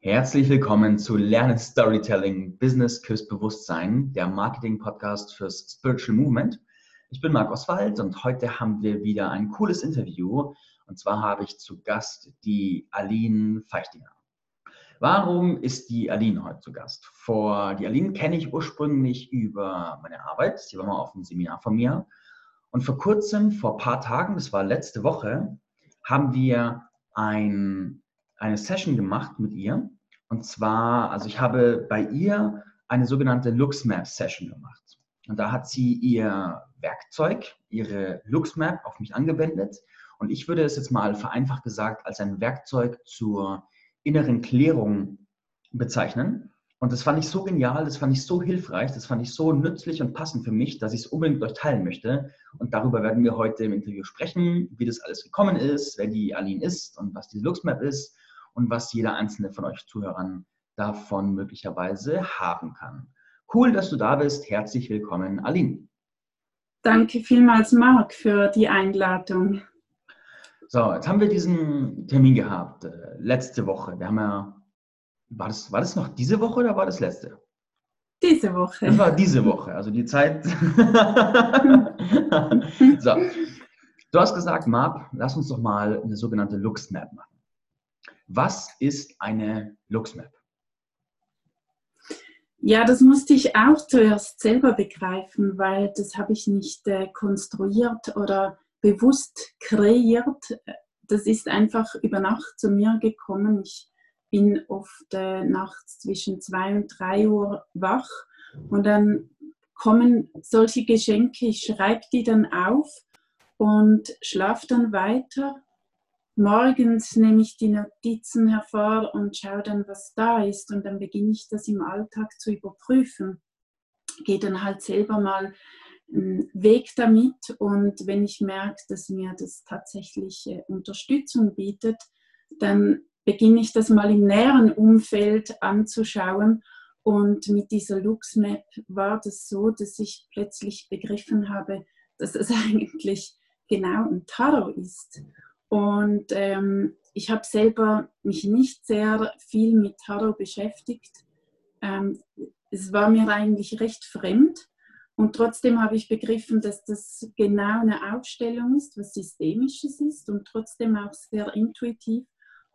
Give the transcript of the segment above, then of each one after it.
Herzlich willkommen zu Lernen Storytelling Business Küsst Bewusstsein, der Marketing-Podcast fürs Spiritual Movement. Ich bin Marc Oswald und heute haben wir wieder ein cooles Interview. Und zwar habe ich zu Gast die Aline Feichtinger. Warum ist die Aline heute zu Gast? Vor, die Aline kenne ich ursprünglich über meine Arbeit. Sie war mal auf einem Seminar von mir. Und vor kurzem, vor ein paar Tagen, das war letzte Woche, haben wir ein, eine Session gemacht mit ihr. Und zwar, also ich habe bei ihr eine sogenannte LuxMap-Session gemacht. Und da hat sie ihr Werkzeug, ihre LuxMap auf mich angewendet. Und ich würde es jetzt mal vereinfacht gesagt als ein Werkzeug zur inneren Klärung bezeichnen. Und das fand ich so genial, das fand ich so hilfreich, das fand ich so nützlich und passend für mich, dass ich es unbedingt euch teilen möchte. Und darüber werden wir heute im Interview sprechen, wie das alles gekommen ist, wer die Aline ist und was die LuxMap ist und was jeder einzelne von euch Zuhörern davon möglicherweise haben kann. Cool, dass du da bist. Herzlich willkommen, Aline. Danke vielmals, Marc, für die Einladung. So, jetzt haben wir diesen Termin gehabt, äh, letzte Woche. Wir haben ja war das, war das noch diese Woche oder war das letzte? Diese Woche. Das war diese Woche, also die Zeit. so. Du hast gesagt, Marp, lass uns doch mal eine sogenannte LuxMap machen. Was ist eine LuxMap? Ja, das musste ich auch zuerst selber begreifen, weil das habe ich nicht äh, konstruiert oder bewusst kreiert. Das ist einfach über Nacht zu mir gekommen. Ich bin oft äh, nachts zwischen zwei und drei Uhr wach und dann kommen solche Geschenke, ich schreibe die dann auf und schlafe dann weiter. Morgens nehme ich die Notizen hervor und schaue dann, was da ist und dann beginne ich das im Alltag zu überprüfen. Gehe dann halt selber mal einen Weg damit und wenn ich merke, dass mir das tatsächlich äh, Unterstützung bietet, dann beginne ich das mal im näheren Umfeld anzuschauen. Und mit dieser LuxMap war das so, dass ich plötzlich begriffen habe, dass es eigentlich genau ein Tarot ist. Und ähm, ich habe selber mich nicht sehr viel mit Tarot beschäftigt. Ähm, es war mir eigentlich recht fremd. Und trotzdem habe ich begriffen, dass das genau eine Aufstellung ist, was Systemisches ist und trotzdem auch sehr intuitiv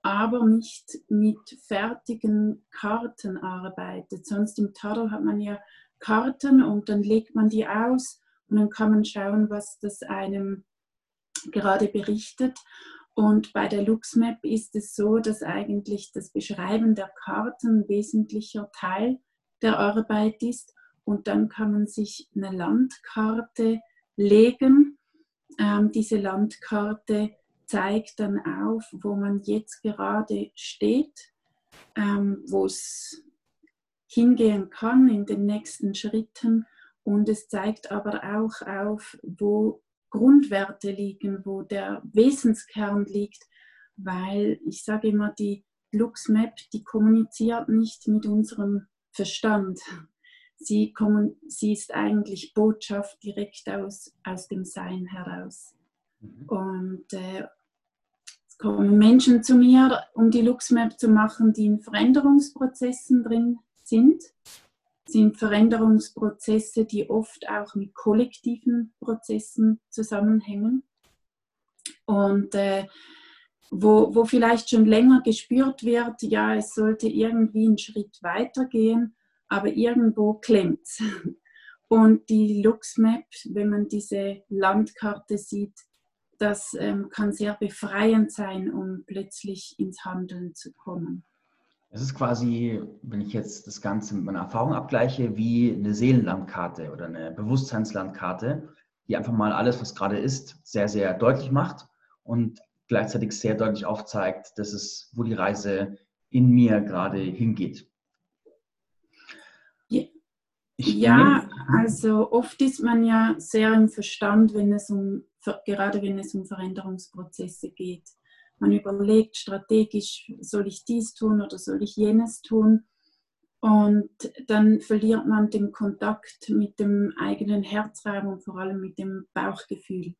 aber nicht mit fertigen Karten arbeitet. Sonst im Tarot hat man ja Karten und dann legt man die aus und dann kann man schauen, was das einem gerade berichtet. Und bei der LuxMap ist es so, dass eigentlich das Beschreiben der Karten ein wesentlicher Teil der Arbeit ist. Und dann kann man sich eine Landkarte legen. Ähm, diese Landkarte zeigt dann auf, wo man jetzt gerade steht, ähm, wo es hingehen kann in den nächsten Schritten. Und es zeigt aber auch auf, wo Grundwerte liegen, wo der Wesenskern liegt, weil ich sage immer, die LuxMap, die kommuniziert nicht mit unserem Verstand. Sie, sie ist eigentlich Botschaft direkt aus, aus dem Sein heraus. Mhm. Und äh, es kommen Menschen zu mir, um die LuxMap zu machen, die in Veränderungsprozessen drin sind. Sind Veränderungsprozesse, die oft auch mit kollektiven Prozessen zusammenhängen. Und äh, wo, wo vielleicht schon länger gespürt wird, ja, es sollte irgendwie einen Schritt weitergehen, aber irgendwo klemmt es. Und die LuxMap, wenn man diese Landkarte sieht, das ähm, kann sehr befreiend sein, um plötzlich ins Handeln zu kommen. Es ist quasi, wenn ich jetzt das Ganze mit meiner Erfahrung abgleiche, wie eine Seelenlandkarte oder eine Bewusstseinslandkarte, die einfach mal alles, was gerade ist, sehr, sehr deutlich macht und gleichzeitig sehr deutlich aufzeigt, dass es, wo die Reise in mir gerade hingeht. ja, also oft ist man ja sehr im Verstand, wenn es um gerade wenn es um Veränderungsprozesse geht. Man überlegt strategisch, soll ich dies tun oder soll ich jenes tun? Und dann verliert man den Kontakt mit dem eigenen Herzraum und vor allem mit dem Bauchgefühl.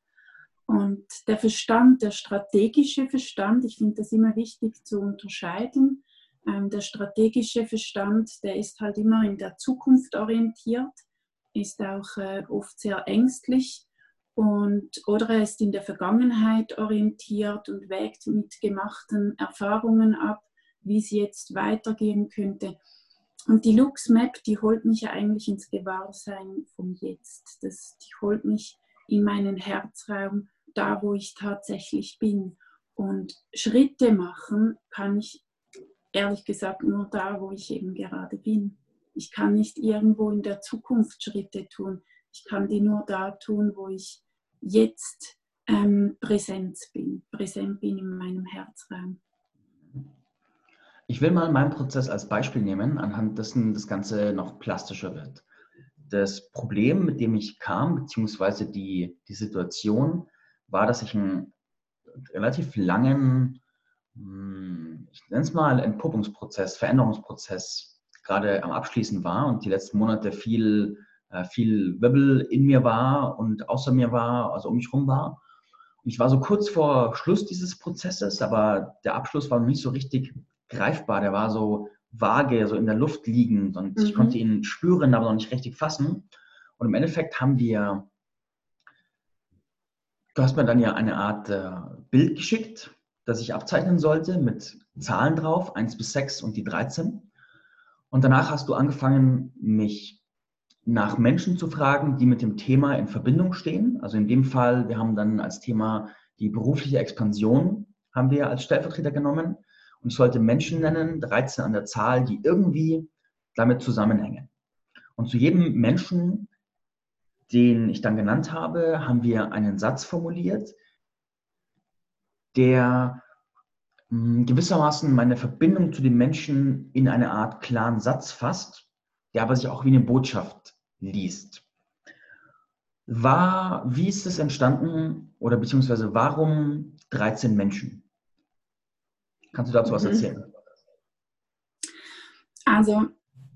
Und der Verstand, der strategische Verstand, ich finde das immer wichtig zu unterscheiden. Ähm, der strategische Verstand, der ist halt immer in der Zukunft orientiert, ist auch äh, oft sehr ängstlich und, oder er ist in der Vergangenheit orientiert und wägt mit gemachten Erfahrungen ab, wie es jetzt weitergehen könnte. Und die Lux Map, die holt mich ja eigentlich ins Gewahrsein vom Jetzt. Das, die holt mich in meinen Herzraum, da wo ich tatsächlich bin. Und Schritte machen kann ich ehrlich gesagt nur da, wo ich eben gerade bin. Ich kann nicht irgendwo in der Zukunft Schritte tun. Ich kann die nur da tun, wo ich jetzt ähm, präsent bin, präsent bin in meinem Herzraum. Ich will mal meinen Prozess als Beispiel nehmen, anhand dessen das Ganze noch plastischer wird. Das Problem, mit dem ich kam, beziehungsweise die, die Situation, war, dass ich einen relativ langen, hm, ich nenne es mal Entpuppungsprozess, Veränderungsprozess gerade am Abschließen war und die letzten Monate viel, viel Wirbel in mir war und außer mir war, also um mich herum war. Und ich war so kurz vor Schluss dieses Prozesses, aber der Abschluss war noch nicht so richtig greifbar. Der war so vage, so in der Luft liegend und mhm. ich konnte ihn spüren, aber noch nicht richtig fassen. Und im Endeffekt haben wir, du hast mir dann ja eine Art äh, Bild geschickt, das ich abzeichnen sollte mit Zahlen drauf, 1 bis 6 und die 13. Und danach hast du angefangen, mich nach Menschen zu fragen, die mit dem Thema in Verbindung stehen. Also in dem Fall, wir haben dann als Thema die berufliche Expansion, haben wir als Stellvertreter genommen. Und ich sollte Menschen nennen, 13 an der Zahl, die irgendwie damit zusammenhängen. Und zu jedem Menschen, den ich dann genannt habe, haben wir einen Satz formuliert, der hm, gewissermaßen meine Verbindung zu den Menschen in eine Art klaren Satz fasst, der aber sich auch wie eine Botschaft liest. War, wie ist es entstanden oder beziehungsweise warum 13 Menschen? Kannst du dazu was mhm. erzählen? Also,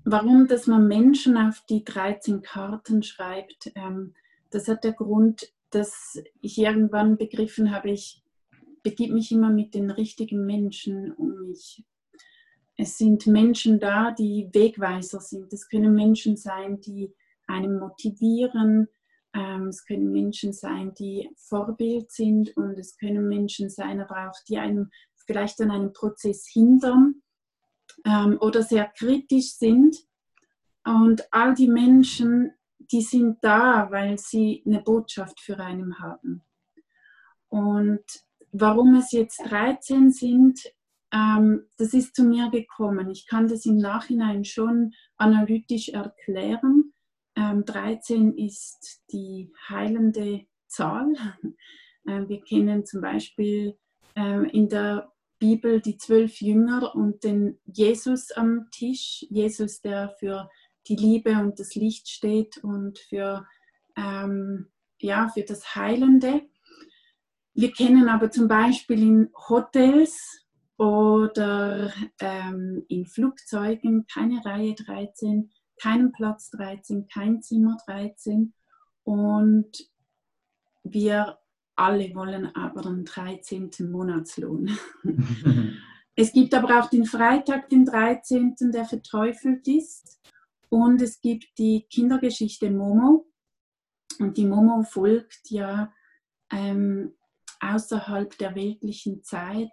warum, dass man Menschen auf die 13 Karten schreibt, ähm, das hat der Grund, dass ich irgendwann begriffen habe, ich begib mich immer mit den richtigen Menschen um mich. Es sind Menschen da, die Wegweiser sind. Es können Menschen sein, die einen motivieren. Ähm, es können Menschen sein, die Vorbild sind und es können Menschen sein, aber auch die einem vielleicht an einem Prozess hindern ähm, oder sehr kritisch sind. Und all die Menschen, die sind da, weil sie eine Botschaft für einen haben. Und warum es jetzt 13 sind, ähm, das ist zu mir gekommen. Ich kann das im Nachhinein schon analytisch erklären. Ähm, 13 ist die heilende Zahl. Äh, wir kennen zum Beispiel äh, in der Bibel die zwölf Jünger und den Jesus am Tisch. Jesus, der für die Liebe und das Licht steht und für, ähm, ja, für das Heilende. Wir kennen aber zum Beispiel in Hotels oder ähm, in Flugzeugen keine Reihe 13, keinen Platz 13, kein Zimmer 13. Und wir alle wollen aber den 13. Monatslohn. es gibt aber auch den Freitag, den 13., der verteufelt ist. Und es gibt die Kindergeschichte Momo. Und die Momo folgt ja ähm, außerhalb der weltlichen Zeit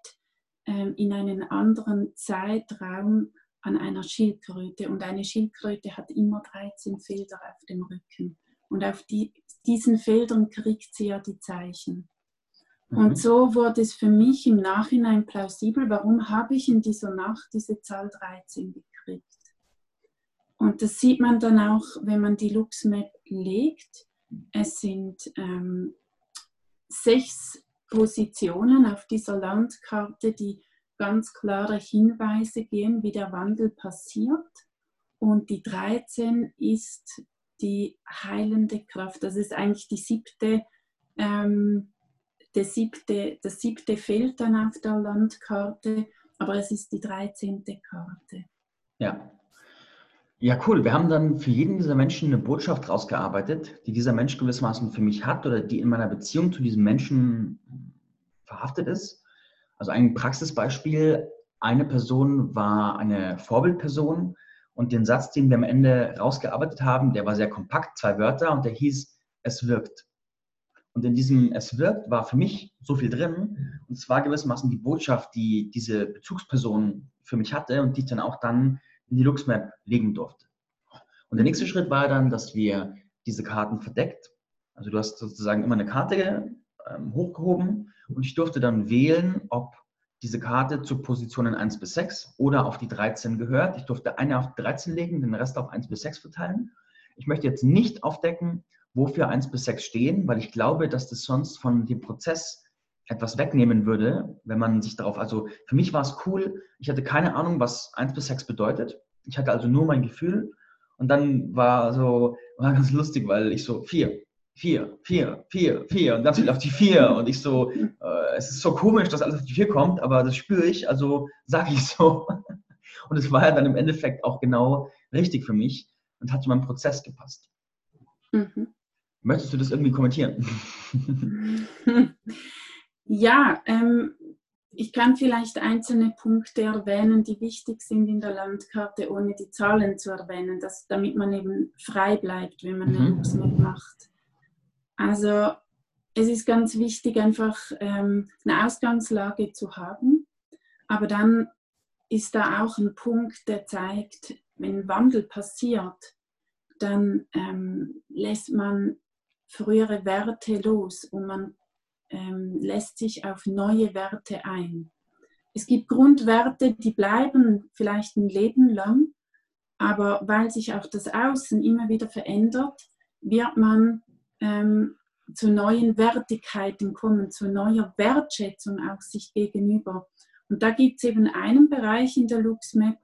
ähm, in einen anderen Zeitraum an einer Schildkröte. Und eine Schildkröte hat immer 13 Felder auf dem Rücken. Und auf die, diesen Feldern kriegt sie ja die Zeichen. Mhm. Und so wurde es für mich im Nachhinein plausibel, warum habe ich in dieser Nacht diese Zahl 13 gekriegt. Und das sieht man dann auch, wenn man die LuxMap legt. Es sind ähm, sechs Positionen auf dieser Landkarte, die ganz klare Hinweise geben, wie der Wandel passiert. Und die 13 ist die heilende Kraft. Das ist eigentlich die siebte, ähm, der siebte, das siebte Feld dann auf der Landkarte, aber es ist die 13. Karte. Ja. Ja, cool. Wir haben dann für jeden dieser Menschen eine Botschaft rausgearbeitet, die dieser Mensch gewissermaßen für mich hat oder die in meiner Beziehung zu diesem Menschen verhaftet ist. Also ein Praxisbeispiel. eine Person war eine Vorbildperson und den Satz, den wir am Ende rausgearbeitet haben, der war sehr kompakt, zwei Wörter und der hieß, es wirkt. Und in diesem Es wirkt war für mich so viel drin. Und zwar gewissermaßen die Botschaft, die diese Bezugsperson für mich hatte und die ich dann auch dann in die LuxMap legen durfte. Und der nächste Schritt war dann, dass wir diese Karten verdeckt. Also du hast sozusagen immer eine Karte ähm, hochgehoben und ich durfte dann wählen, ob diese Karte zu Positionen 1 bis 6 oder auf die 13 gehört. Ich durfte eine auf 13 legen, den Rest auf 1 bis 6 verteilen. Ich möchte jetzt nicht aufdecken, wofür 1 bis 6 stehen, weil ich glaube, dass das sonst von dem Prozess etwas wegnehmen würde, wenn man sich darauf, also für mich war es cool, ich hatte keine Ahnung, was 1 bis 6 bedeutet. Ich hatte also nur mein Gefühl und dann war so, war ganz lustig, weil ich so, 4, 4, 4, 4, 4 und ganz viel auf die 4 und ich so, äh, es ist so komisch, dass alles auf die 4 kommt, aber das spüre ich, also sage ich so. Und es war ja dann im Endeffekt auch genau richtig für mich und hat zu meinem Prozess gepasst. Mhm. Möchtest du das irgendwie kommentieren? Ja, ähm, ich kann vielleicht einzelne Punkte erwähnen, die wichtig sind in der Landkarte, ohne die Zahlen zu erwähnen, dass, damit man eben frei bleibt, wenn man eine mhm. macht. Also es ist ganz wichtig, einfach ähm, eine Ausgangslage zu haben, aber dann ist da auch ein Punkt, der zeigt, wenn Wandel passiert, dann ähm, lässt man frühere Werte los und man ähm, lässt sich auf neue Werte ein. Es gibt Grundwerte, die bleiben vielleicht ein Leben lang, aber weil sich auch das Außen immer wieder verändert, wird man ähm, zu neuen Wertigkeiten kommen, zu neuer Wertschätzung auch sich gegenüber. Und da gibt es eben einen Bereich in der LuxMap,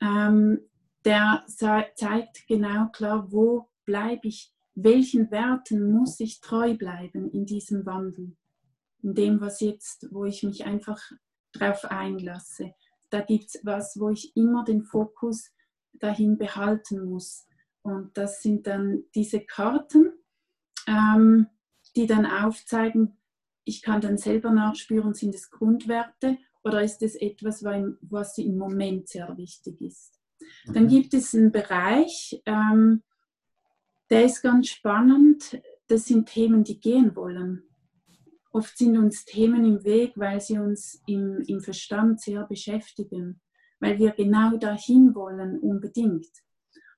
ähm, der zeigt genau klar, wo bleibe ich welchen Werten muss ich treu bleiben in diesem Wandel, in dem, was jetzt, wo ich mich einfach drauf einlasse. Da gibt es was, wo ich immer den Fokus dahin behalten muss. Und das sind dann diese Karten, ähm, die dann aufzeigen, ich kann dann selber nachspüren, sind es Grundwerte oder ist es etwas, was im Moment sehr wichtig ist. Dann mhm. gibt es einen Bereich, ähm, der ist ganz spannend. Das sind Themen, die gehen wollen. Oft sind uns Themen im Weg, weil sie uns im, im Verstand sehr beschäftigen, weil wir genau dahin wollen, unbedingt.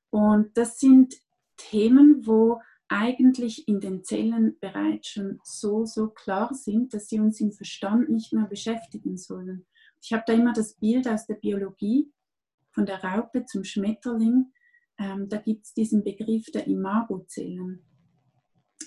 Und das sind Themen, wo eigentlich in den Zellen bereits schon so, so klar sind, dass sie uns im Verstand nicht mehr beschäftigen sollen. Ich habe da immer das Bild aus der Biologie von der Raupe zum Schmetterling ähm, da gibt es diesen Begriff der Imagozellen.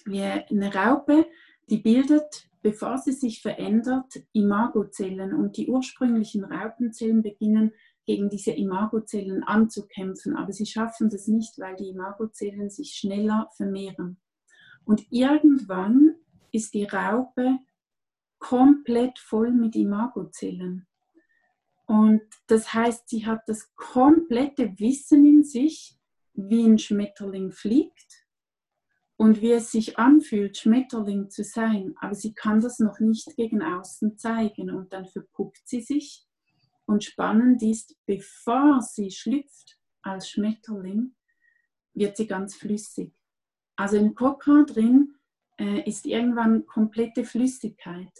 Wie eine Raupe, die bildet, bevor sie sich verändert, Imagozellen und die ursprünglichen Raupenzellen beginnen gegen diese Imagozellen anzukämpfen, aber sie schaffen das nicht, weil die Imagozellen sich schneller vermehren. Und irgendwann ist die Raupe komplett voll mit Imagozellen. Und das heißt, sie hat das komplette Wissen in sich, wie ein Schmetterling fliegt und wie es sich anfühlt, Schmetterling zu sein. Aber sie kann das noch nicht gegen außen zeigen und dann verpuppt sie sich. Und spannend ist, bevor sie schlüpft als Schmetterling, wird sie ganz flüssig. Also im Kokon drin äh, ist irgendwann komplette Flüssigkeit.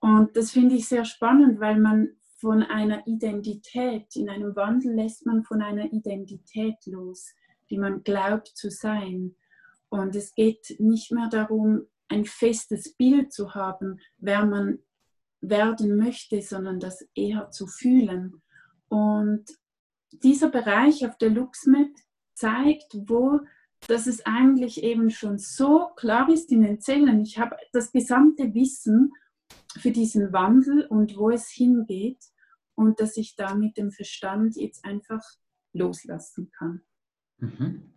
Und das finde ich sehr spannend, weil man von einer Identität, in einem Wandel lässt man von einer Identität los, die man glaubt zu sein. Und es geht nicht mehr darum, ein festes Bild zu haben, wer man werden möchte, sondern das eher zu fühlen. Und dieser Bereich auf der LuxMap zeigt, wo dass es eigentlich eben schon so klar ist in den Zellen. Ich habe das gesamte Wissen für diesen Wandel und wo es hingeht und dass ich da mit dem Verstand jetzt einfach loslassen kann. Mhm.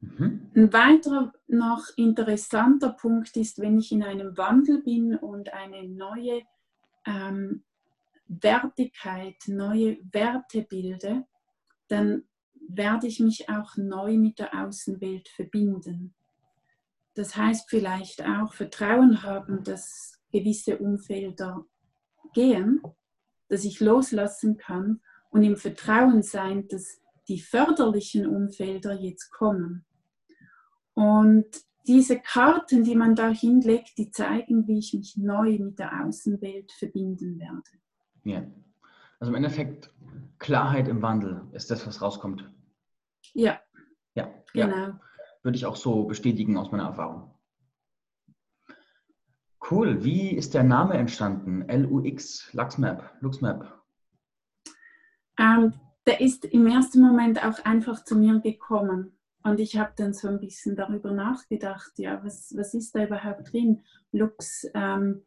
Mhm. Ein weiterer noch interessanter Punkt ist, wenn ich in einem Wandel bin und eine neue ähm, Wertigkeit, neue Werte bilde, dann werde ich mich auch neu mit der Außenwelt verbinden. Das heißt vielleicht auch Vertrauen haben, dass gewisse Umfelder gehen, dass ich loslassen kann und im Vertrauen sein, dass die förderlichen Umfelder jetzt kommen. Und diese Karten, die man da hinlegt, die zeigen, wie ich mich neu mit der Außenwelt verbinden werde. Ja. Also im Endeffekt Klarheit im Wandel ist das, was rauskommt. Ja. Ja, genau. Ja. Würde ich auch so bestätigen aus meiner Erfahrung. Cool. Wie ist der Name entstanden? LUX, LuxMap, LuxMap. Ähm, der ist im ersten Moment auch einfach zu mir gekommen. Und ich habe dann so ein bisschen darüber nachgedacht, ja, was, was ist da überhaupt drin? Lux ähm,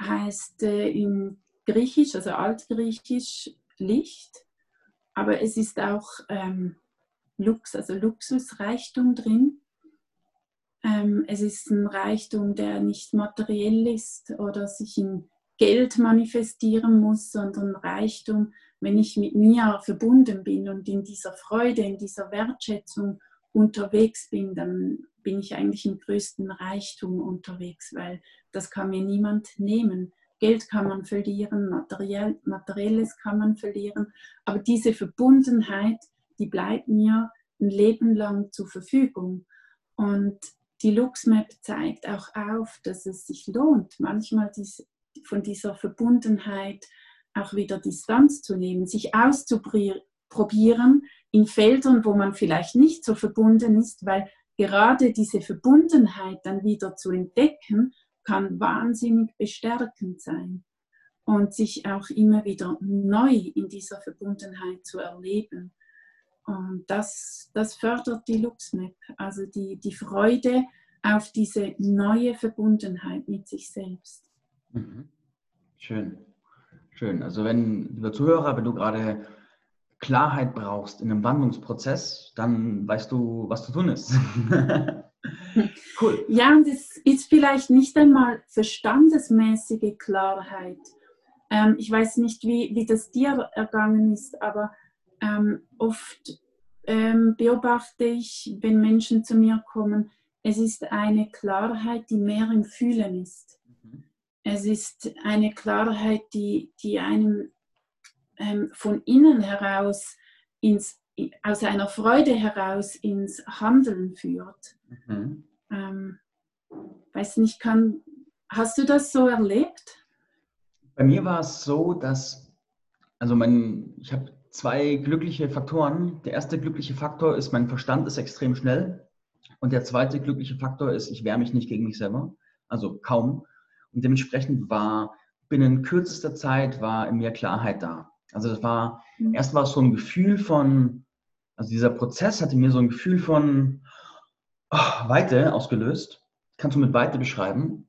heißt äh, in Griechisch, also Altgriechisch Licht, aber es ist auch ähm, Lux, also Luxusreichtum drin. Ähm, es ist ein Reichtum, der nicht materiell ist oder sich in Geld manifestieren muss, sondern Reichtum, wenn ich mit mir verbunden bin und in dieser Freude, in dieser Wertschätzung unterwegs bin, dann bin ich eigentlich im größten Reichtum unterwegs, weil das kann mir niemand nehmen. Geld kann man verlieren, materiell, materielles kann man verlieren, aber diese Verbundenheit, die bleibt mir ein Leben lang zur Verfügung. Und die LuxMap zeigt auch auf, dass es sich lohnt, manchmal von dieser Verbundenheit auch wieder Distanz zu nehmen, sich auszuprobieren in Feldern, wo man vielleicht nicht so verbunden ist, weil gerade diese Verbundenheit dann wieder zu entdecken, kann wahnsinnig bestärkend sein und sich auch immer wieder neu in dieser Verbundenheit zu erleben. Und das, das fördert die LuxMap, also die, die Freude auf diese neue Verbundenheit mit sich selbst. Mhm. Schön, schön. Also wenn, lieber Zuhörer, wenn du gerade Klarheit brauchst in einem Wandlungsprozess, dann weißt du, was zu tun ist. cool. Ja, und es ist vielleicht nicht einmal verstandesmäßige Klarheit. Ähm, ich weiß nicht, wie, wie das dir ergangen ist, aber ähm, oft ähm, beobachte ich, wenn Menschen zu mir kommen, es ist eine Klarheit, die mehr im Fühlen ist. Es ist eine Klarheit, die, die einem ähm, von innen heraus ins, aus einer Freude heraus ins Handeln führt. Mhm. Ähm, weiß nicht, kann, hast du das so erlebt? Bei mir war es so, dass, also mein, ich habe zwei glückliche Faktoren. Der erste glückliche Faktor ist, mein Verstand ist extrem schnell. Und der zweite glückliche Faktor ist, ich wehre mich nicht gegen mich selber. Also kaum. Und dementsprechend war binnen kürzester Zeit war in mir Klarheit da. Also das war, mhm. erst war es so ein Gefühl von, also dieser Prozess hatte mir so ein Gefühl von oh, Weite ausgelöst. Kannst du mit Weite beschreiben?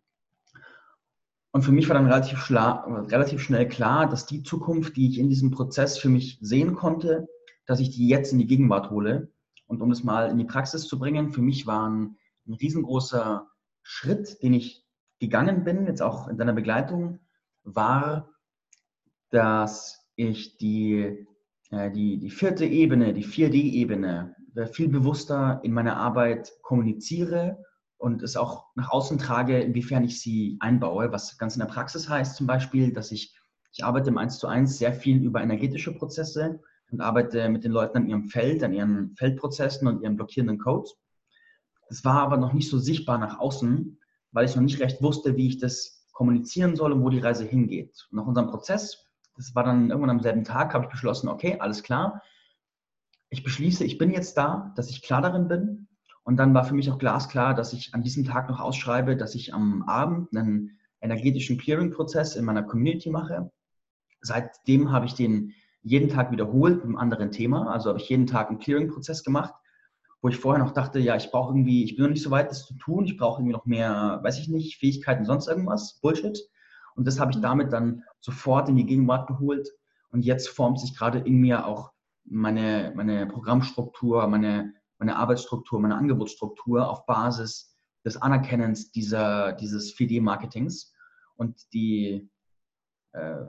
Und für mich war dann relativ, relativ, schnell klar, dass die Zukunft, die ich in diesem Prozess für mich sehen konnte, dass ich die jetzt in die Gegenwart hole. Und um das mal in die Praxis zu bringen, für mich war ein, ein riesengroßer Schritt, den ich gegangen bin, jetzt auch in deiner Begleitung, war, dass ich die, äh, die, die vierte Ebene, die 4D-Ebene, viel bewusster in meiner Arbeit kommuniziere und es auch nach außen trage, inwiefern ich sie einbaue, was ganz in der Praxis heißt zum Beispiel, dass ich, ich arbeite im 1 zu 1 sehr viel über energetische Prozesse und arbeite mit den Leuten an ihrem Feld, an ihren Feldprozessen und ihren blockierenden Codes. Das war aber noch nicht so sichtbar nach außen, weil ich noch nicht recht wusste, wie ich das kommunizieren soll und wo die Reise hingeht. Und nach unserem Prozess, das war dann irgendwann am selben Tag, habe ich beschlossen, okay, alles klar. Ich beschließe, ich bin jetzt da, dass ich klar darin bin, und dann war für mich auch glasklar, dass ich an diesem Tag noch ausschreibe, dass ich am Abend einen energetischen Clearing-Prozess in meiner Community mache. Seitdem habe ich den jeden Tag wiederholt mit einem anderen Thema. Also habe ich jeden Tag einen Clearing-Prozess gemacht, wo ich vorher noch dachte, ja, ich brauche irgendwie, ich bin noch nicht so weit, das zu tun. Ich brauche irgendwie noch mehr, weiß ich nicht, Fähigkeiten, sonst irgendwas, Bullshit. Und das habe ich mhm. damit dann sofort in die Gegenwart geholt. Und jetzt formt sich gerade in mir auch meine, meine Programmstruktur, meine meine Arbeitsstruktur, meine Angebotsstruktur auf Basis des Anerkennens dieser, dieses 4D-Marketings. Und die, äh,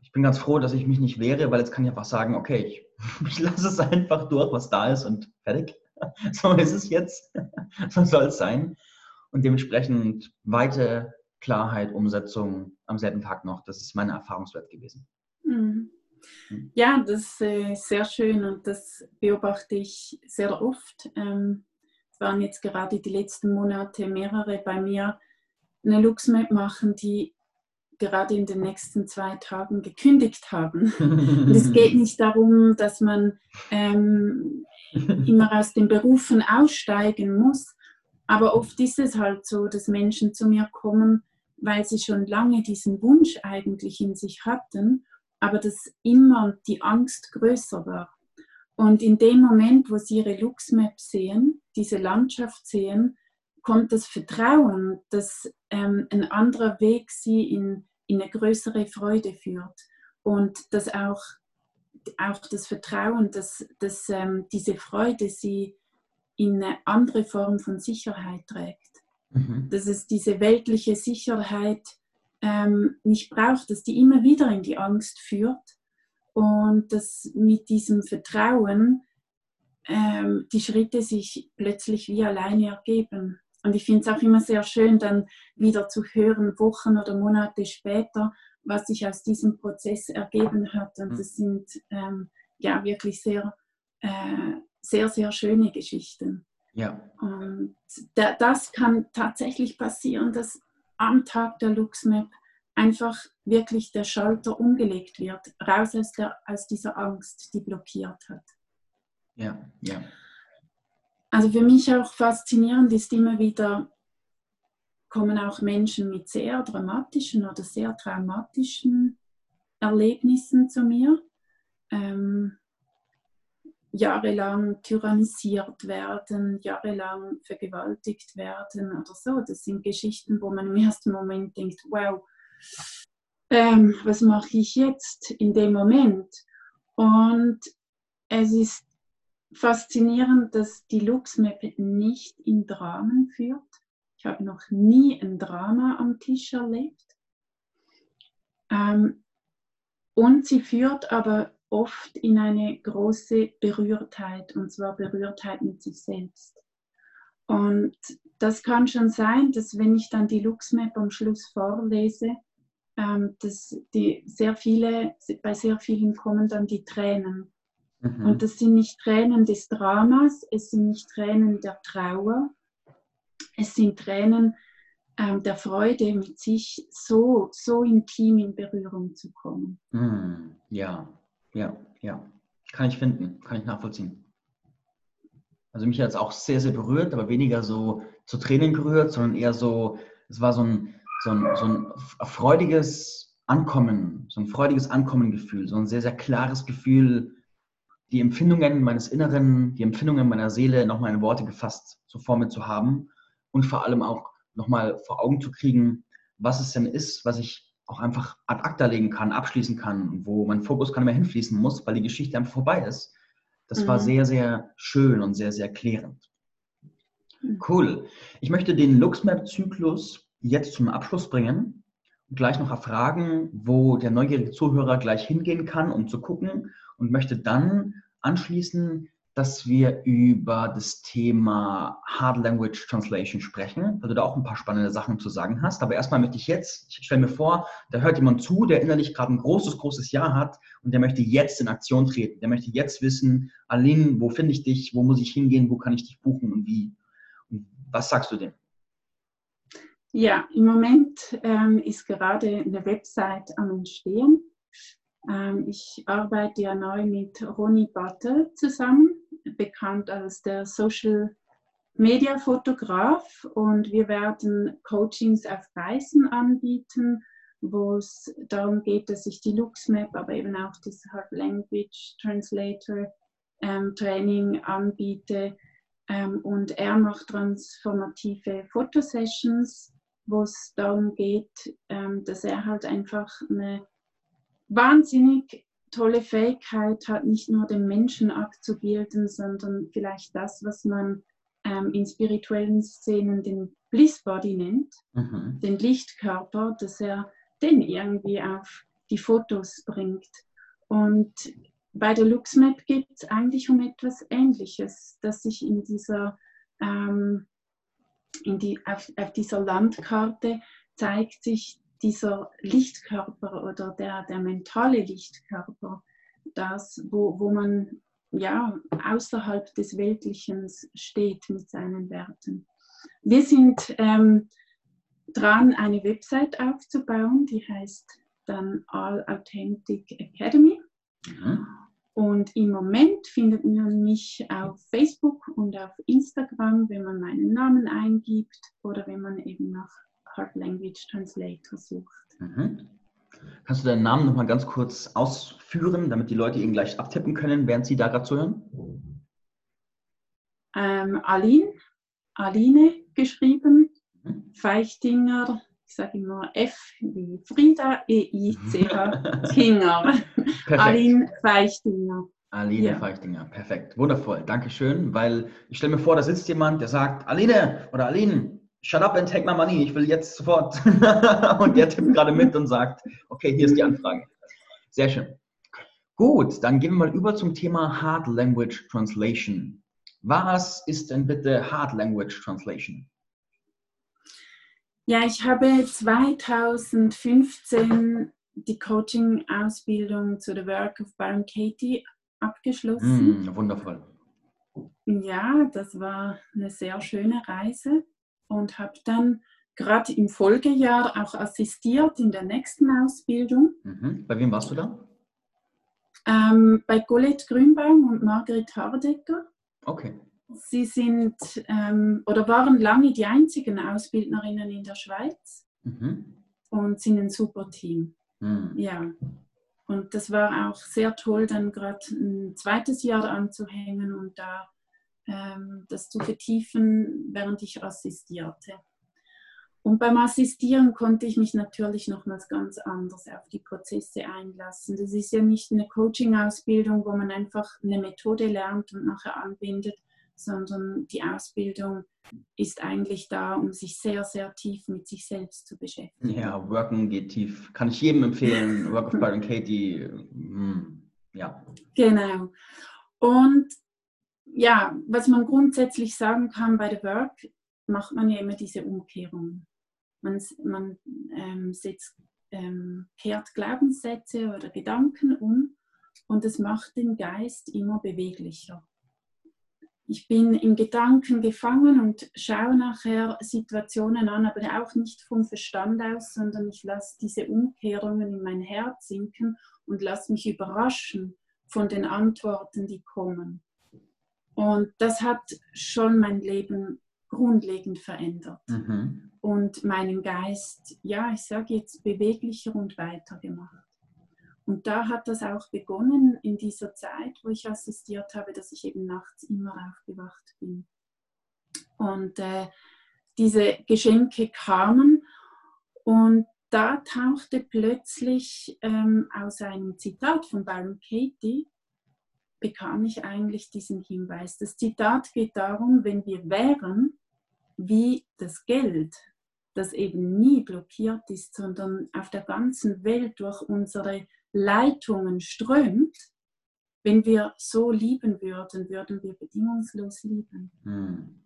ich bin ganz froh, dass ich mich nicht wehre, weil jetzt kann ich einfach sagen, okay, ich, ich lasse es einfach durch, was da ist und fertig. So ist es jetzt. so soll es sein. Und dementsprechend Weite, Klarheit, Umsetzung am selben Tag noch. Das ist mein Erfahrungswert gewesen. Mhm. mhm. Ja, das ist äh, sehr schön und das beobachte ich sehr oft. Ähm, es waren jetzt gerade die letzten Monate mehrere bei mir eine Luxmap machen, die gerade in den nächsten zwei Tagen gekündigt haben. Und es geht nicht darum, dass man ähm, immer aus den Berufen aussteigen muss, aber oft ist es halt so, dass Menschen zu mir kommen, weil sie schon lange diesen Wunsch eigentlich in sich hatten, aber dass immer die Angst größer war. Und in dem Moment, wo sie ihre Luxmap sehen, diese Landschaft sehen, kommt das Vertrauen, dass ähm, ein anderer Weg sie in, in eine größere Freude führt. Und dass auch, auch das Vertrauen, dass, dass ähm, diese Freude sie in eine andere Form von Sicherheit trägt. Mhm. Dass es diese weltliche Sicherheit ähm, nicht braucht, dass die immer wieder in die Angst führt und dass mit diesem Vertrauen ähm, die Schritte sich plötzlich wie alleine ergeben. Und ich finde es auch immer sehr schön, dann wieder zu hören, Wochen oder Monate später, was sich aus diesem Prozess ergeben hat. Und mhm. das sind ähm, ja wirklich sehr, äh, sehr, sehr schöne Geschichten. Ja. Und da, das kann tatsächlich passieren, dass am Tag der LuxMap einfach wirklich der Schalter umgelegt wird, raus aus, der, aus dieser Angst, die blockiert hat. Ja, ja. Also für mich auch faszinierend ist immer wieder, kommen auch Menschen mit sehr dramatischen oder sehr traumatischen Erlebnissen zu mir. Ähm, jahrelang tyrannisiert werden, jahrelang vergewaltigt werden oder so. Das sind Geschichten, wo man im ersten Moment denkt, wow, ähm, was mache ich jetzt in dem Moment? Und es ist faszinierend, dass die Luxmap nicht in Dramen führt. Ich habe noch nie ein Drama am Tisch erlebt. Ähm, und sie führt aber oft in eine große Berührtheit, und zwar Berührtheit mit sich selbst. Und das kann schon sein, dass wenn ich dann die Luxmap am Schluss vorlese, ähm, dass die sehr viele, bei sehr vielen kommen dann die Tränen. Mhm. Und das sind nicht Tränen des Dramas, es sind nicht Tränen der Trauer, es sind Tränen ähm, der Freude, mit sich so, so intim in Berührung zu kommen. Mhm. Ja, ja, ja. Kann ich finden, kann ich nachvollziehen. Also mich hat es auch sehr, sehr berührt, aber weniger so zu Tränen gerührt, sondern eher so, es war so ein, so ein, so ein freudiges Ankommen, so ein freudiges Ankommengefühl, so ein sehr, sehr klares Gefühl, die Empfindungen meines Inneren, die Empfindungen meiner Seele nochmal in Worte gefasst so vor mir zu haben und vor allem auch nochmal vor Augen zu kriegen, was es denn ist, was ich auch einfach ad acta legen kann, abschließen kann, wo mein Fokus gar nicht mehr hinfließen muss, weil die Geschichte einfach vorbei ist. Das mhm. war sehr, sehr schön und sehr, sehr klärend. Mhm. Cool. Ich möchte den LuxMap-Zyklus jetzt zum Abschluss bringen und gleich noch erfragen, wo der neugierige Zuhörer gleich hingehen kann, um zu gucken und möchte dann anschließen, dass wir über das Thema Hard Language Translation sprechen, weil du da auch ein paar spannende Sachen zu sagen hast. Aber erstmal möchte ich jetzt, ich stelle mir vor, da hört jemand zu, der innerlich gerade ein großes, großes Jahr hat und der möchte jetzt in Aktion treten. Der möchte jetzt wissen, Aline, wo finde ich dich, wo muss ich hingehen, wo kann ich dich buchen und wie. Und was sagst du dem? Ja, im Moment ähm, ist gerade eine Website am Entstehen. Ähm, ich arbeite ja neu mit Ronny Battle zusammen, bekannt als der Social Media Fotograf und wir werden Coachings auf Reisen anbieten, wo es darum geht, dass ich die LuxMap, aber eben auch das Hard Language Translator ähm, Training anbiete. Ähm, und er macht transformative Fotosessions wo es darum geht, ähm, dass er halt einfach eine wahnsinnig tolle Fähigkeit hat, nicht nur den Menschen abzubilden, sondern vielleicht das, was man ähm, in spirituellen Szenen den Bliss Body nennt, mhm. den Lichtkörper, dass er den irgendwie auf die Fotos bringt. Und bei der LuxMap geht es eigentlich um etwas Ähnliches, dass sich in dieser ähm, in die, auf, auf dieser Landkarte zeigt sich dieser Lichtkörper oder der, der mentale Lichtkörper, das, wo, wo man ja außerhalb des Weltlichen steht mit seinen Werten. Wir sind ähm, dran, eine Website aufzubauen, die heißt dann All Authentic Academy. Mhm. Und im Moment findet man mich auf Facebook und auf Instagram, wenn man meinen Namen eingibt oder wenn man eben nach Hard Language Translator sucht. Mhm. Kannst du deinen Namen nochmal ganz kurz ausführen, damit die Leute ihn gleich abtippen können, während sie da gerade zuhören? Ähm, Aline, Aline geschrieben, mhm. Feichtinger, ich sage immer F wie Frieda, E-I-C-H, Tinger. Aline Feichtinger. Aline ja. Feichtinger, perfekt, wundervoll, Dankeschön, weil ich stelle mir vor, da sitzt jemand, der sagt, Aline oder Aline, shut up and take my money, ich will jetzt sofort. und der tippt gerade mit und sagt, okay, hier ist die Anfrage. Sehr schön. Gut, dann gehen wir mal über zum Thema Hard Language Translation. Was ist denn bitte Hard Language Translation? Ja, ich habe 2015 die Coaching-Ausbildung zu The Work of Byron Katie abgeschlossen. Mm, wundervoll. Ja, das war eine sehr schöne Reise und habe dann gerade im Folgejahr auch assistiert in der nächsten Ausbildung. Mhm. Bei wem warst du da? Ähm, bei Colette Grünbaum und Margret Hardecker. Okay. Sie sind ähm, oder waren lange die einzigen Ausbildnerinnen in der Schweiz mhm. und sind ein super Team. Mhm. Ja. Und das war auch sehr toll, dann gerade ein zweites Jahr anzuhängen und da ähm, das zu vertiefen, während ich assistierte. Und beim Assistieren konnte ich mich natürlich nochmals ganz anders auf die Prozesse einlassen. Das ist ja nicht eine Coaching-Ausbildung, wo man einfach eine Methode lernt und nachher anbindet, sondern die Ausbildung ist eigentlich da, um sich sehr, sehr tief mit sich selbst zu beschäftigen. Ja, Worken geht tief. Kann ich jedem empfehlen. Work of Byron Katie. Hm, ja. Genau. Und ja, was man grundsätzlich sagen kann bei der Work, macht man ja immer diese Umkehrung. Man, man ähm, setzt, ähm, kehrt Glaubenssätze oder Gedanken um und es macht den Geist immer beweglicher. Ich bin in Gedanken gefangen und schaue nachher Situationen an, aber auch nicht vom Verstand aus, sondern ich lasse diese Umkehrungen in mein Herz sinken und lasse mich überraschen von den Antworten, die kommen. Und das hat schon mein Leben grundlegend verändert mhm. und meinen Geist, ja, ich sage jetzt, beweglicher und weiter gemacht. Und da hat das auch begonnen in dieser Zeit, wo ich assistiert habe, dass ich eben nachts immer aufgewacht bin. Und äh, diese Geschenke kamen und da tauchte plötzlich ähm, aus einem Zitat von Byron Katie bekam ich eigentlich diesen Hinweis. Das Zitat geht darum, wenn wir wären wie das Geld, das eben nie blockiert ist, sondern auf der ganzen Welt durch unsere Leitungen strömt, wenn wir so lieben würden, würden wir bedingungslos lieben. Hm.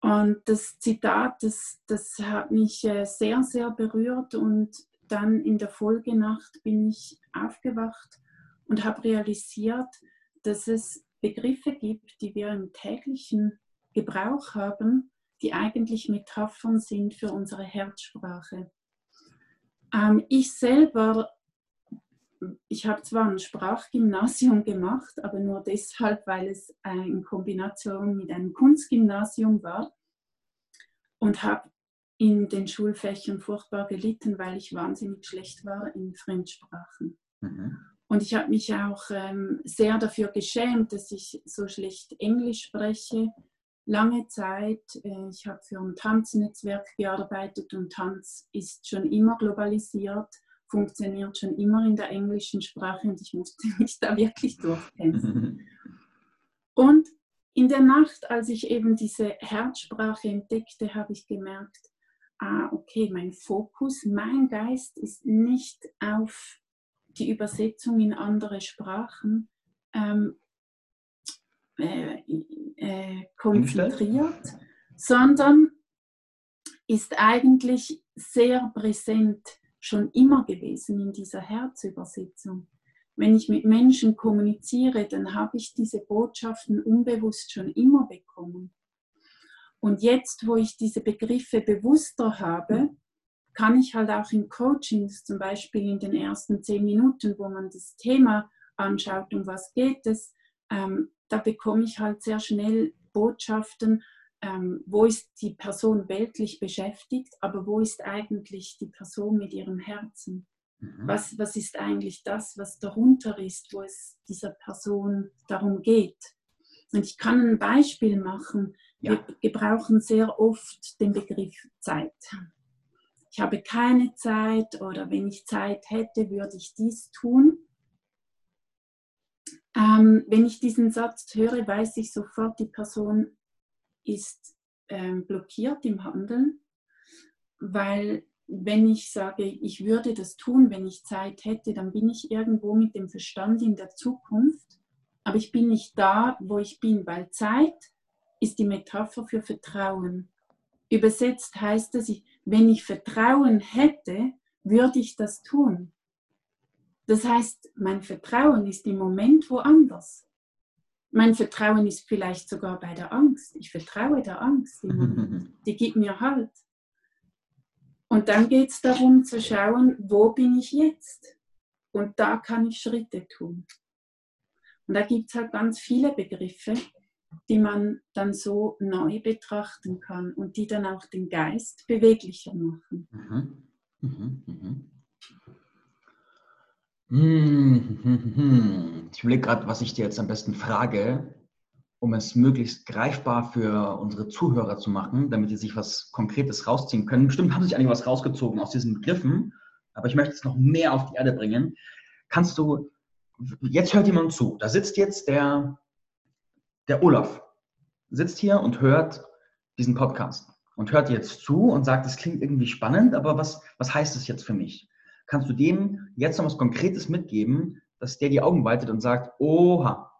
Und das Zitat, das, das hat mich äh, sehr, sehr berührt und dann in der Folgenacht bin ich aufgewacht und habe realisiert, dass es Begriffe gibt, die wir im täglichen Gebrauch haben, die eigentlich Metaphern sind für unsere Herzsprache. Ähm, ich selber, ich habe zwar ein Sprachgymnasium gemacht, aber nur deshalb, weil es in Kombination mit einem Kunstgymnasium war und habe in den Schulfächern furchtbar gelitten, weil ich wahnsinnig schlecht war in Fremdsprachen. Mhm. Und ich habe mich auch ähm, sehr dafür geschämt, dass ich so schlecht Englisch spreche. Lange Zeit, äh, ich habe für ein Tanznetzwerk gearbeitet und Tanz ist schon immer globalisiert, funktioniert schon immer in der englischen Sprache und ich musste mich da wirklich durchkämpfen. und in der Nacht, als ich eben diese Herzsprache entdeckte, habe ich gemerkt, ah, okay, mein Fokus, mein Geist ist nicht auf die Übersetzung in andere Sprachen ähm, äh, äh, konzentriert, sondern ist eigentlich sehr präsent schon immer gewesen in dieser Herzübersetzung. Wenn ich mit Menschen kommuniziere, dann habe ich diese Botschaften unbewusst schon immer bekommen. Und jetzt, wo ich diese Begriffe bewusster habe, kann ich halt auch in Coachings, zum Beispiel in den ersten zehn Minuten, wo man das Thema anschaut, um was geht es, ähm, da bekomme ich halt sehr schnell Botschaften, ähm, wo ist die Person weltlich beschäftigt, aber wo ist eigentlich die Person mit ihrem Herzen? Mhm. Was, was ist eigentlich das, was darunter ist, wo es dieser Person darum geht? Und ich kann ein Beispiel machen. Ja. Wir gebrauchen sehr oft den Begriff Zeit. Ich habe keine Zeit oder wenn ich Zeit hätte, würde ich dies tun. Ähm, wenn ich diesen Satz höre, weiß ich sofort, die Person ist ähm, blockiert im Handeln, weil wenn ich sage, ich würde das tun, wenn ich Zeit hätte, dann bin ich irgendwo mit dem Verstand in der Zukunft, aber ich bin nicht da, wo ich bin, weil Zeit ist die Metapher für Vertrauen. Übersetzt heißt das, wenn ich Vertrauen hätte, würde ich das tun. Das heißt, mein Vertrauen ist im Moment woanders. Mein Vertrauen ist vielleicht sogar bei der Angst. Ich vertraue der Angst. Die gibt mir Halt. Und dann geht es darum zu schauen, wo bin ich jetzt? Und da kann ich Schritte tun. Und da gibt es halt ganz viele Begriffe, die man dann so neu betrachten kann und die dann auch den Geist beweglicher machen. Mhm. Mhm. Mhm. Hm, ich überlege gerade, was ich dir jetzt am besten frage, um es möglichst greifbar für unsere Zuhörer zu machen, damit die sich was Konkretes rausziehen können. Bestimmt haben sich einige was rausgezogen aus diesen Begriffen, aber ich möchte es noch mehr auf die Erde bringen. Kannst du, jetzt hört jemand zu, da sitzt jetzt der, der Olaf, sitzt hier und hört diesen Podcast und hört jetzt zu und sagt, es klingt irgendwie spannend, aber was, was heißt es jetzt für mich? kannst du dem jetzt noch was Konkretes mitgeben, dass der die Augen weitet und sagt, oha.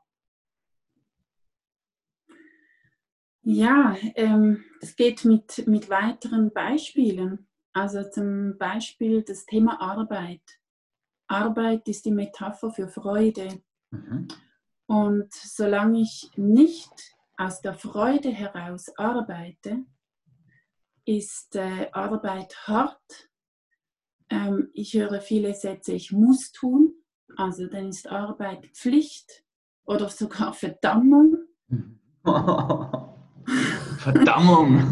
Ja, ähm, es geht mit, mit weiteren Beispielen. Also zum Beispiel das Thema Arbeit. Arbeit ist die Metapher für Freude. Mhm. Und solange ich nicht aus der Freude heraus arbeite, ist äh, Arbeit hart ähm, ich höre viele Sätze, ich muss tun. Also dann ist Arbeit Pflicht oder sogar Verdammung. Verdammung.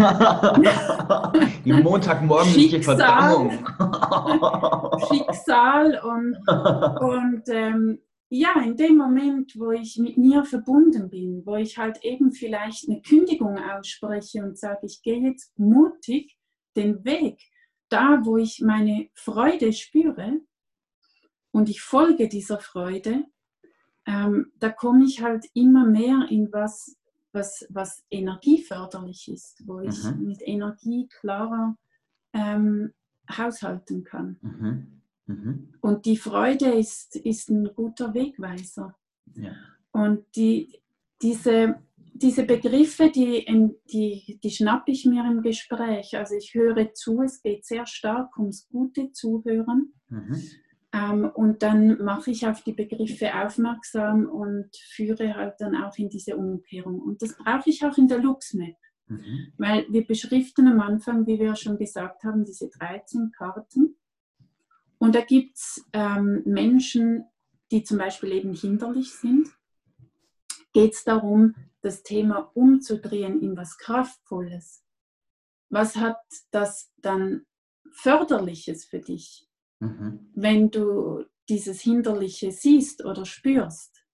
Die Montagmorgen Schicksal, Verdammung. Schicksal und, und ähm, ja, in dem Moment, wo ich mit mir verbunden bin, wo ich halt eben vielleicht eine Kündigung ausspreche und sage, ich gehe jetzt mutig den Weg, da, wo ich meine Freude spüre und ich folge dieser Freude, ähm, da komme ich halt immer mehr in was, was, was energieförderlich ist, wo ich mhm. mit Energie klarer ähm, haushalten kann. Mhm. Mhm. Und die Freude ist, ist ein guter Wegweiser. Ja. Und die, diese diese Begriffe, die, die, die schnappe ich mir im Gespräch. Also ich höre zu, es geht sehr stark ums gute Zuhören. Mhm. Ähm, und dann mache ich auf die Begriffe aufmerksam und führe halt dann auch in diese Umkehrung. Und das brauche ich auch in der LuxMap. Mhm. Weil wir beschriften am Anfang, wie wir schon gesagt haben, diese 13 Karten. Und da gibt es ähm, Menschen, die zum Beispiel eben hinderlich sind. Geht es darum, das Thema umzudrehen in was Kraftvolles. Was hat das dann Förderliches für dich, mhm. wenn du dieses Hinderliche siehst oder spürst?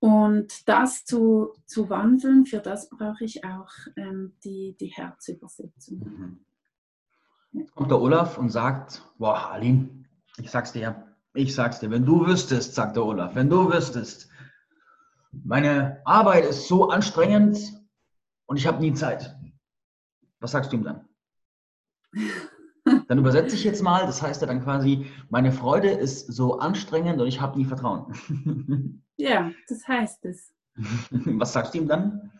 Und das zu, zu wandeln, für das brauche ich auch ähm, die, die Herzübersetzung. Mhm. Jetzt kommt der Olaf und sagt, boah, Aline, ich sag's dir, ich sag's dir, wenn du wüsstest, sagt der Olaf, wenn du wüsstest, meine Arbeit ist so anstrengend und ich habe nie Zeit. Was sagst du ihm dann? Dann übersetze ich jetzt mal, das heißt ja dann quasi, meine Freude ist so anstrengend und ich habe nie Vertrauen. Ja, das heißt es. Was sagst du ihm dann?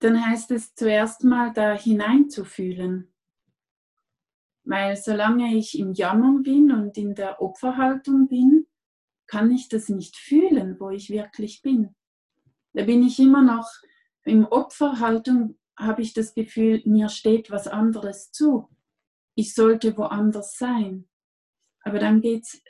dann heißt es zuerst mal da hineinzufühlen. Weil solange ich im Jammern bin und in der Opferhaltung bin, kann ich das nicht fühlen, wo ich wirklich bin. Da bin ich immer noch im Opferhaltung, habe ich das Gefühl, mir steht was anderes zu. Ich sollte woanders sein. Aber dann geht es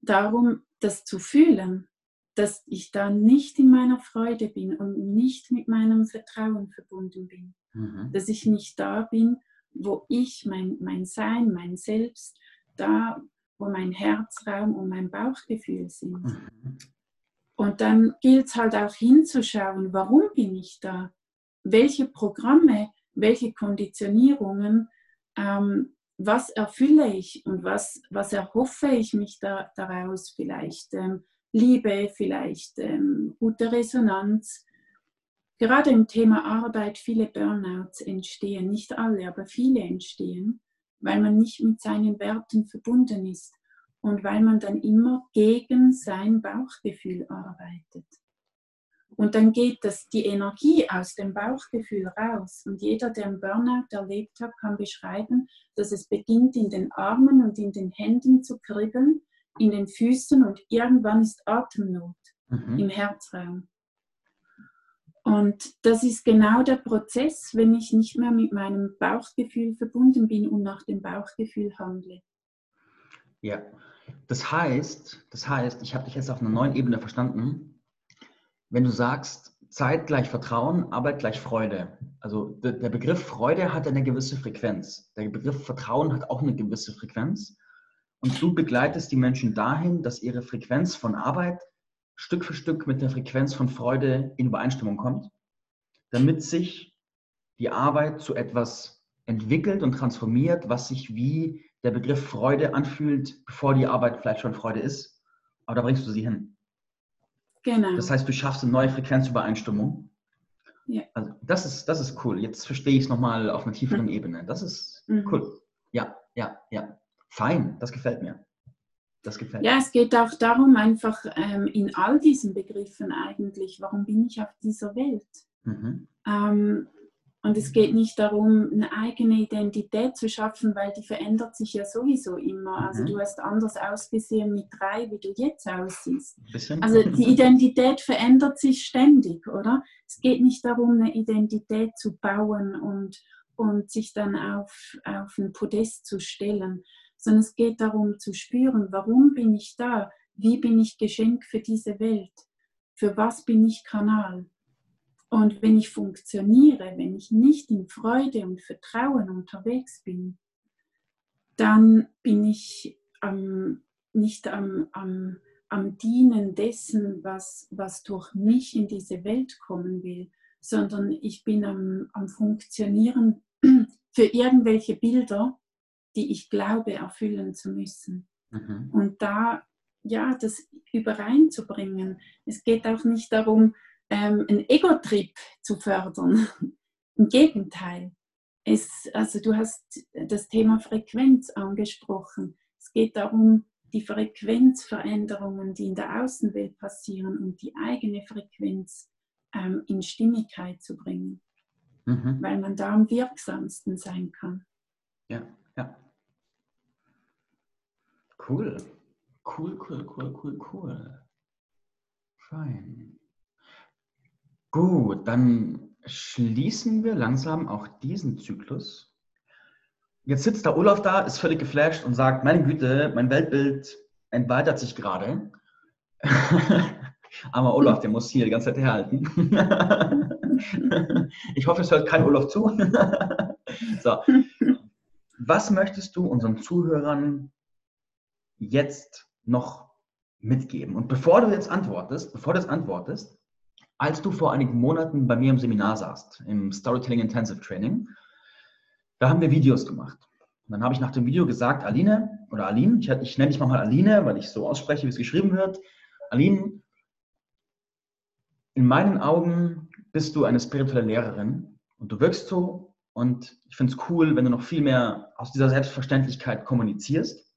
darum, das zu fühlen, dass ich da nicht in meiner Freude bin und nicht mit meinem Vertrauen verbunden bin. Mhm. Dass ich nicht da bin, wo ich, mein, mein Sein, mein Selbst, da, wo mein Herzraum und mein Bauchgefühl sind. Mhm. Und dann gilt es halt auch hinzuschauen, warum bin ich da? Welche Programme, welche Konditionierungen, ähm, was erfülle ich und was, was erhoffe ich mich da, daraus vielleicht? Ähm, Liebe, vielleicht ähm, gute Resonanz. Gerade im Thema Arbeit viele Burnouts entstehen, nicht alle, aber viele entstehen, weil man nicht mit seinen Werten verbunden ist und weil man dann immer gegen sein Bauchgefühl arbeitet. Und dann geht das, die Energie aus dem Bauchgefühl raus. Und jeder, der einen Burnout erlebt hat, kann beschreiben, dass es beginnt in den Armen und in den Händen zu kribbeln, in den Füßen und irgendwann ist Atemnot mhm. im Herzraum. Und das ist genau der Prozess, wenn ich nicht mehr mit meinem Bauchgefühl verbunden bin und nach dem Bauchgefühl handle. Ja, das heißt, das heißt, ich habe dich jetzt auf einer neuen Ebene verstanden. Wenn du sagst, Zeit gleich Vertrauen, Arbeit gleich Freude. Also der, der Begriff Freude hat eine gewisse Frequenz. Der Begriff Vertrauen hat auch eine gewisse Frequenz. Und du begleitest die Menschen dahin, dass ihre Frequenz von Arbeit Stück für Stück mit der Frequenz von Freude in Übereinstimmung kommt, damit sich die Arbeit zu etwas entwickelt und transformiert, was sich wie der Begriff Freude anfühlt, bevor die Arbeit vielleicht schon Freude ist. Aber da bringst du sie hin. Genau. Das heißt, du schaffst eine neue Frequenzübereinstimmung. Ja. Also das ist, das ist cool. Jetzt verstehe ich es nochmal auf einer tieferen mhm. Ebene. Das ist mhm. cool. Ja, ja, ja. Fein, das gefällt mir. Das gefällt ja, es geht auch darum, einfach ähm, in all diesen Begriffen eigentlich, warum bin ich auf dieser Welt? Mhm. Ähm, und es geht nicht darum, eine eigene Identität zu schaffen, weil die verändert sich ja sowieso immer. Also mhm. du hast anders ausgesehen mit drei, wie du jetzt aussiehst. Also die Identität verändert sich ständig, oder? Es geht nicht darum, eine Identität zu bauen und, und sich dann auf, auf ein Podest zu stellen, sondern es geht darum zu spüren, warum bin ich da? Wie bin ich Geschenk für diese Welt? Für was bin ich Kanal? Und wenn ich funktioniere, wenn ich nicht in Freude und Vertrauen unterwegs bin, dann bin ich ähm, nicht am, am, am Dienen dessen, was, was durch mich in diese Welt kommen will, sondern ich bin am, am Funktionieren für irgendwelche Bilder, die ich glaube erfüllen zu müssen. Mhm. Und da, ja, das übereinzubringen. Es geht auch nicht darum, ähm, einen Ego-Trip zu fördern. Im Gegenteil. Es, also du hast das Thema Frequenz angesprochen. Es geht darum, die Frequenzveränderungen, die in der Außenwelt passieren und die eigene Frequenz ähm, in Stimmigkeit zu bringen, mhm. weil man da am wirksamsten sein kann. Ja, ja. Cool. Cool, cool, cool, cool, cool. Fein. Gut, dann schließen wir langsam auch diesen Zyklus. Jetzt sitzt der Olaf da, ist völlig geflasht und sagt, meine Güte, mein Weltbild entweitert sich gerade. Aber Olaf, der muss hier die ganze Zeit herhalten. ich hoffe, es hört kein Olaf zu. so. Was möchtest du unseren Zuhörern jetzt noch mitgeben? Und bevor du jetzt antwortest, bevor du jetzt antwortest, als du vor einigen Monaten bei mir im Seminar saßt, im Storytelling Intensive Training, da haben wir Videos gemacht. Und dann habe ich nach dem Video gesagt, Aline oder Aline, ich, ich nenne dich mal Aline, weil ich so ausspreche, wie es geschrieben wird. Aline, in meinen Augen bist du eine spirituelle Lehrerin und du wirkst so und ich finde es cool, wenn du noch viel mehr aus dieser Selbstverständlichkeit kommunizierst.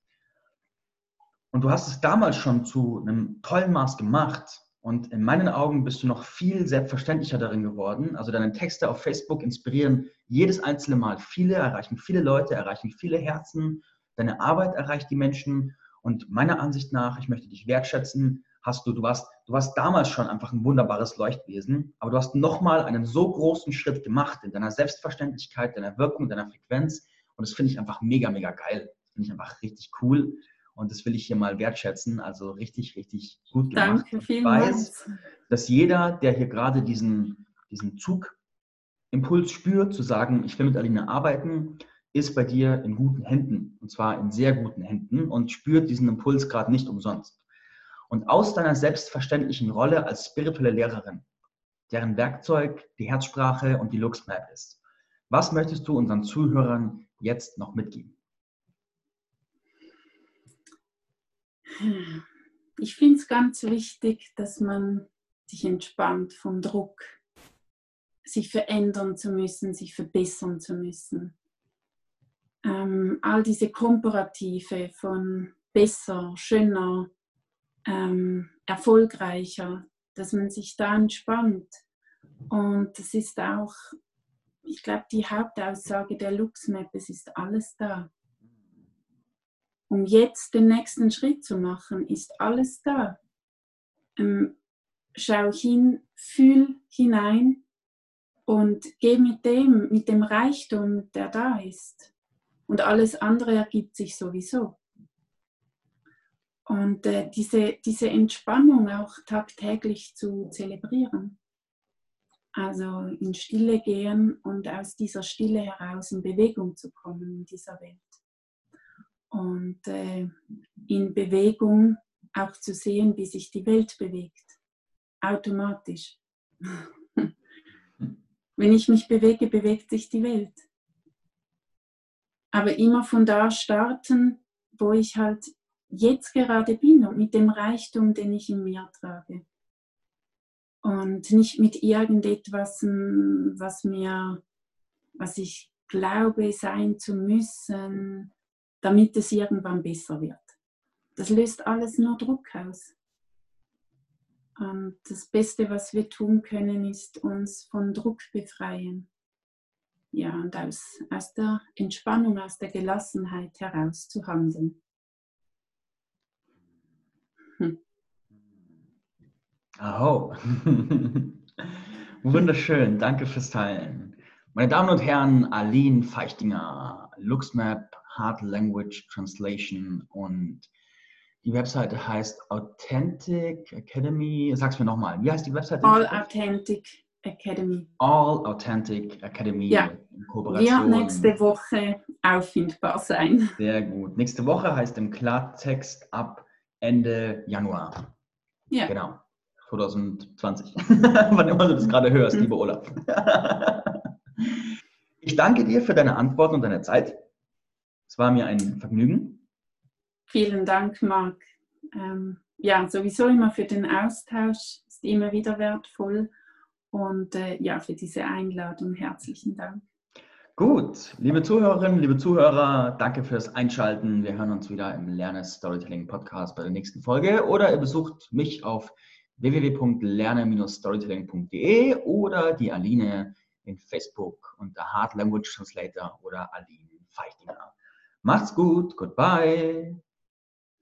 Und du hast es damals schon zu einem tollen Maß gemacht, Und in meinen Augen bist du noch viel selbstverständlicher darin geworden. Also deine Texte auf Facebook inspirieren jedes einzelne Mal viele, erreichen viele Leute, erreichen viele Herzen. Deine Arbeit erreicht die Menschen. Und meiner Ansicht nach, ich möchte dich wertschätzen, hast du, du warst, du warst damals schon einfach ein wunderbares Leuchtwesen, aber du hast nochmal einen so großen Schritt gemacht in deiner Selbstverständlichkeit, deiner Wirkung, deiner Frequenz. Und das finde ich einfach mega, mega geil. Finde ich einfach richtig cool. Und das will ich hier mal wertschätzen. Also richtig, richtig gut gemacht. Danke, vielen. Ich weiß, dass jeder, der hier gerade diesen, diesen Zugimpuls spürt, zu sagen, ich will mit Alina arbeiten, ist bei dir in guten Händen. Und zwar in sehr guten Händen und spürt diesen Impuls gerade nicht umsonst. Und aus deiner selbstverständlichen Rolle als spirituelle Lehrerin, deren Werkzeug die Herzsprache und die Luxmap ist, was möchtest du unseren Zuhörern jetzt noch mitgeben? Ich finde es ganz wichtig, dass man sich entspannt vom Druck, sich verändern zu müssen, sich verbessern zu müssen. Ähm, all diese Komparative von besser, schöner, ähm, erfolgreicher, dass man sich da entspannt. Und das ist auch, ich glaube, die Hauptaussage der LuxMap, es ist alles da. Um jetzt den nächsten Schritt zu machen, ist alles da. Ähm, schau hin, fühl hinein und geh mit dem, mit dem Reichtum, der da ist. Und alles andere ergibt sich sowieso. Und äh, diese, diese Entspannung auch tagtäglich zu zelebrieren. Also in Stille gehen und aus dieser Stille heraus in Bewegung zu kommen in dieser Welt und äh, in Bewegung auch zu sehen, wie sich die Welt bewegt, automatisch. Wenn ich mich bewege, bewegt sich die Welt. Aber immer von da starten, wo ich halt jetzt gerade bin und mit dem Reichtum, den ich in mir trage. Und nicht mit irgendetwas, was mir, was ich glaube sein zu müssen, damit es irgendwann besser wird. Das löst alles nur Druck aus. Und das Beste, was wir tun können, ist uns von Druck befreien. Ja, und aus, aus der Entspannung, aus der Gelassenheit heraus zu handeln. Hm. Aho. Wunderschön, danke fürs Teilen. Meine Damen und Herren, Aline Feichtinger, LuxMap, Hard Language Translation und die Webseite heißt Authentic Academy. Sag's mir nochmal. Wie heißt die Webseite? All Authentic Academy. All Authentic Academy. Ja. In Kooperation. Wird nächste Woche auffindbar sein. Sehr gut. Nächste Woche heißt im Klartext ab Ende Januar. Ja. Genau. 2020. Wann immer du das gerade hörst, mhm. lieber Olaf. ich danke dir für deine Antworten und deine Zeit. Es war mir ein Vergnügen. Vielen Dank, Marc. Ähm, ja, sowieso immer für den Austausch, ist immer wieder wertvoll. Und äh, ja, für diese Einladung herzlichen Dank. Gut, liebe Zuhörerinnen, liebe Zuhörer, danke fürs Einschalten. Wir hören uns wieder im Lernes Storytelling Podcast bei der nächsten Folge oder ihr besucht mich auf www.lerne-storytelling.de oder die Aline in Facebook unter Hard Language Translator oder Aline Feichtinger. Macht's gut. Goodbye.